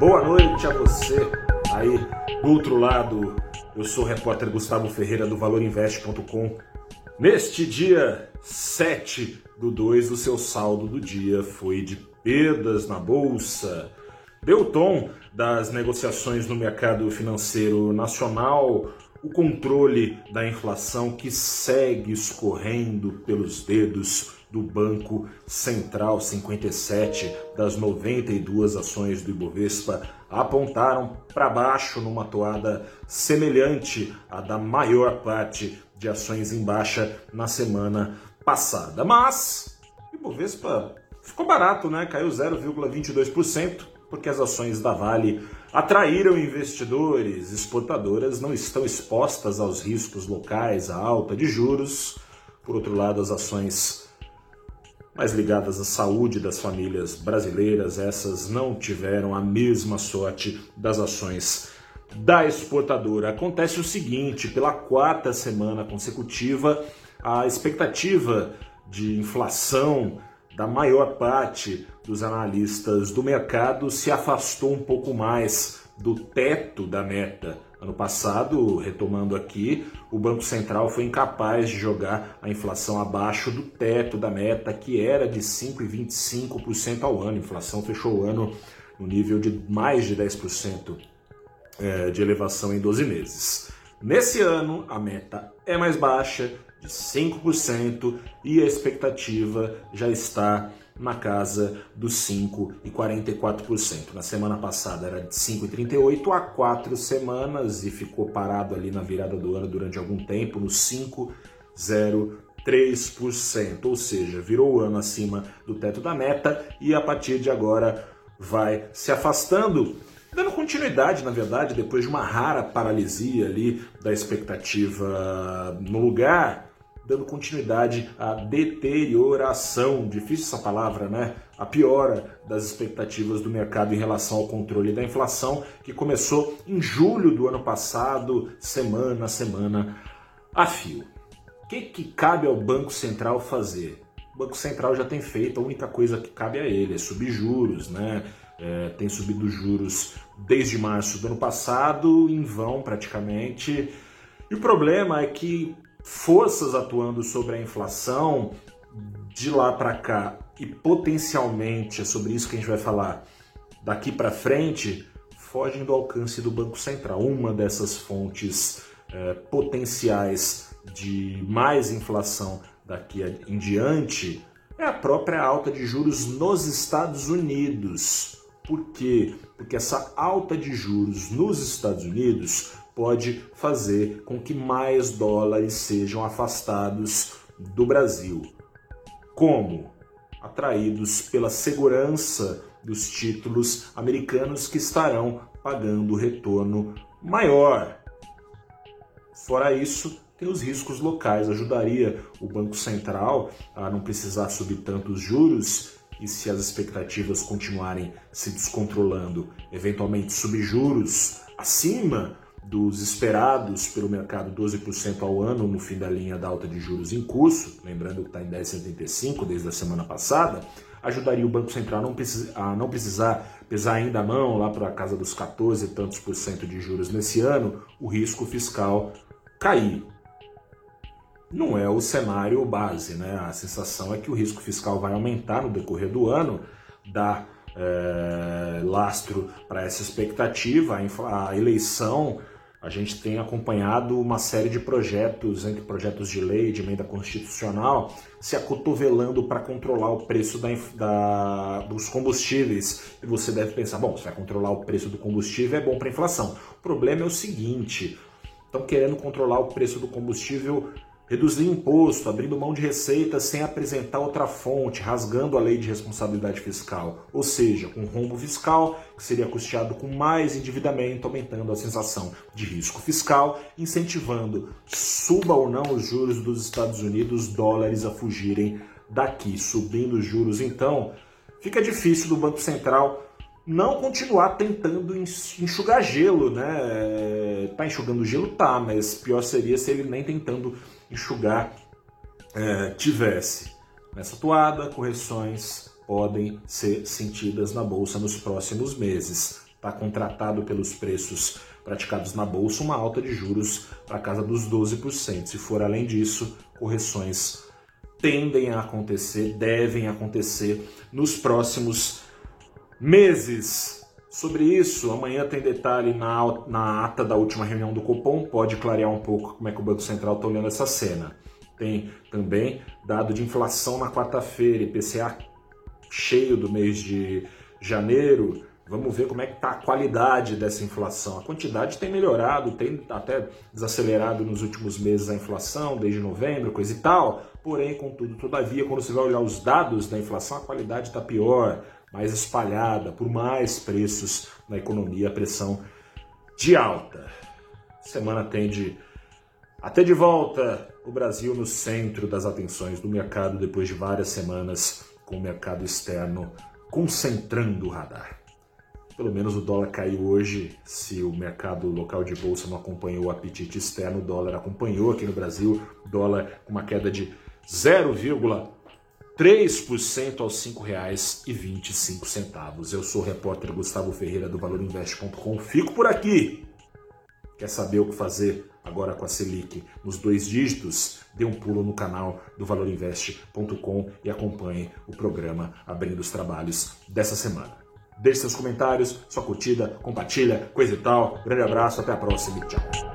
Boa noite a você aí do outro lado. Eu sou o repórter Gustavo Ferreira do valorinvest.com. Neste dia 7 do 2, o seu saldo do dia foi de perdas na bolsa. Deu tom das negociações no mercado financeiro nacional, o controle da inflação que segue escorrendo pelos dedos do Banco Central, 57 das 92 ações do Ibovespa apontaram para baixo numa toada semelhante à da maior parte de ações em baixa na semana passada. Mas o Ibovespa ficou barato, né? Caiu 0,22%, porque as ações da Vale atraíram investidores, exportadoras não estão expostas aos riscos locais, à alta de juros. Por outro lado, as ações mais ligadas à saúde das famílias brasileiras, essas não tiveram a mesma sorte das ações da exportadora. Acontece o seguinte: pela quarta semana consecutiva, a expectativa de inflação da maior parte dos analistas do mercado se afastou um pouco mais do teto da meta Ano passado, retomando aqui, o Banco Central foi incapaz de jogar a inflação abaixo do teto da meta, que era de 5,25% ao ano. A inflação fechou o ano no nível de mais de 10% é, de elevação em 12 meses. Nesse ano, a meta é mais baixa, de 5%, e a expectativa já está na casa dos 5,44%. Na semana passada era de 5,38% há quatro semanas e ficou parado ali na virada do ano durante algum tempo no 5,03%, ou seja, virou o ano acima do teto da meta e a partir de agora vai se afastando dando continuidade, na verdade, depois de uma rara paralisia ali da expectativa no lugar, dando continuidade à deterioração, difícil essa palavra, né? A piora das expectativas do mercado em relação ao controle da inflação, que começou em julho do ano passado, semana a semana a fio. O que, que cabe ao Banco Central fazer? O Banco Central já tem feito, a única coisa que cabe a ele é subir juros, né? É, tem subido juros desde março do ano passado, em vão praticamente. E o problema é que forças atuando sobre a inflação de lá para cá e potencialmente é sobre isso que a gente vai falar daqui para frente fogem do alcance do Banco Central. Uma dessas fontes é, potenciais de mais inflação daqui em diante é a própria alta de juros nos Estados Unidos. Por quê? Porque essa alta de juros nos Estados Unidos pode fazer com que mais dólares sejam afastados do Brasil. Como? Atraídos pela segurança dos títulos americanos que estarão pagando retorno maior. Fora isso, tem os riscos locais. Ajudaria o Banco Central a não precisar subir tantos juros e se as expectativas continuarem se descontrolando, eventualmente subir juros acima dos esperados pelo mercado 12% ao ano no fim da linha da alta de juros em curso, lembrando que está em 10,75 desde a semana passada, ajudaria o Banco Central a não, precisar, a não precisar pesar ainda a mão lá para a casa dos 14 e tantos por cento de juros nesse ano, o risco fiscal cair. Não é o cenário base, né? A sensação é que o risco fiscal vai aumentar no decorrer do ano, dá é, lastro para essa expectativa, a, a eleição a gente tem acompanhado uma série de projetos, entre projetos de lei, de emenda constitucional, se acotovelando para controlar o preço da, da, dos combustíveis. E você deve pensar, bom, se vai controlar o preço do combustível é bom para a inflação. O problema é o seguinte, estão querendo controlar o preço do combustível reduzir imposto, abrindo mão de receitas sem apresentar outra fonte, rasgando a lei de responsabilidade fiscal, ou seja, um rombo fiscal que seria custeado com mais endividamento, aumentando a sensação de risco fiscal, incentivando, suba ou não os juros dos Estados Unidos, dólares a fugirem daqui, subindo os juros. Então, fica difícil do Banco Central não continuar tentando enxugar gelo, né? Tá enxugando gelo, tá, mas pior seria se ele nem tentando enxugar é, tivesse. Nessa toada, correções podem ser sentidas na bolsa nos próximos meses. está contratado pelos preços praticados na bolsa uma alta de juros para casa dos 12%. Se for além disso, correções tendem a acontecer, devem acontecer nos próximos meses. Sobre isso, amanhã tem detalhe na, na ata da última reunião do Copom, pode clarear um pouco como é que o Banco Central está olhando essa cena. Tem também dado de inflação na quarta-feira, IPCA cheio do mês de janeiro. Vamos ver como é que está a qualidade dessa inflação. A quantidade tem melhorado, tem até desacelerado nos últimos meses a inflação, desde novembro, coisa e tal. Porém, contudo, todavia, quando você vai olhar os dados da inflação, a qualidade está pior mais espalhada, por mais preços na economia, a pressão de alta. Semana tende até de volta o Brasil no centro das atenções do mercado depois de várias semanas com o mercado externo concentrando o radar. Pelo menos o dólar caiu hoje. Se o mercado local de bolsa não acompanhou o apetite externo, o dólar acompanhou aqui no Brasil. Dólar com uma queda de 0, 3% aos R$ 5,25. Eu sou o repórter Gustavo Ferreira do ValorInvest.com. Fico por aqui. Quer saber o que fazer agora com a Selic nos dois dígitos? Dê um pulo no canal do ValorInvest.com e acompanhe o programa Abrindo os Trabalhos dessa semana. Deixe seus comentários, sua curtida, compartilha, coisa e tal. Grande abraço, até a próxima e tchau.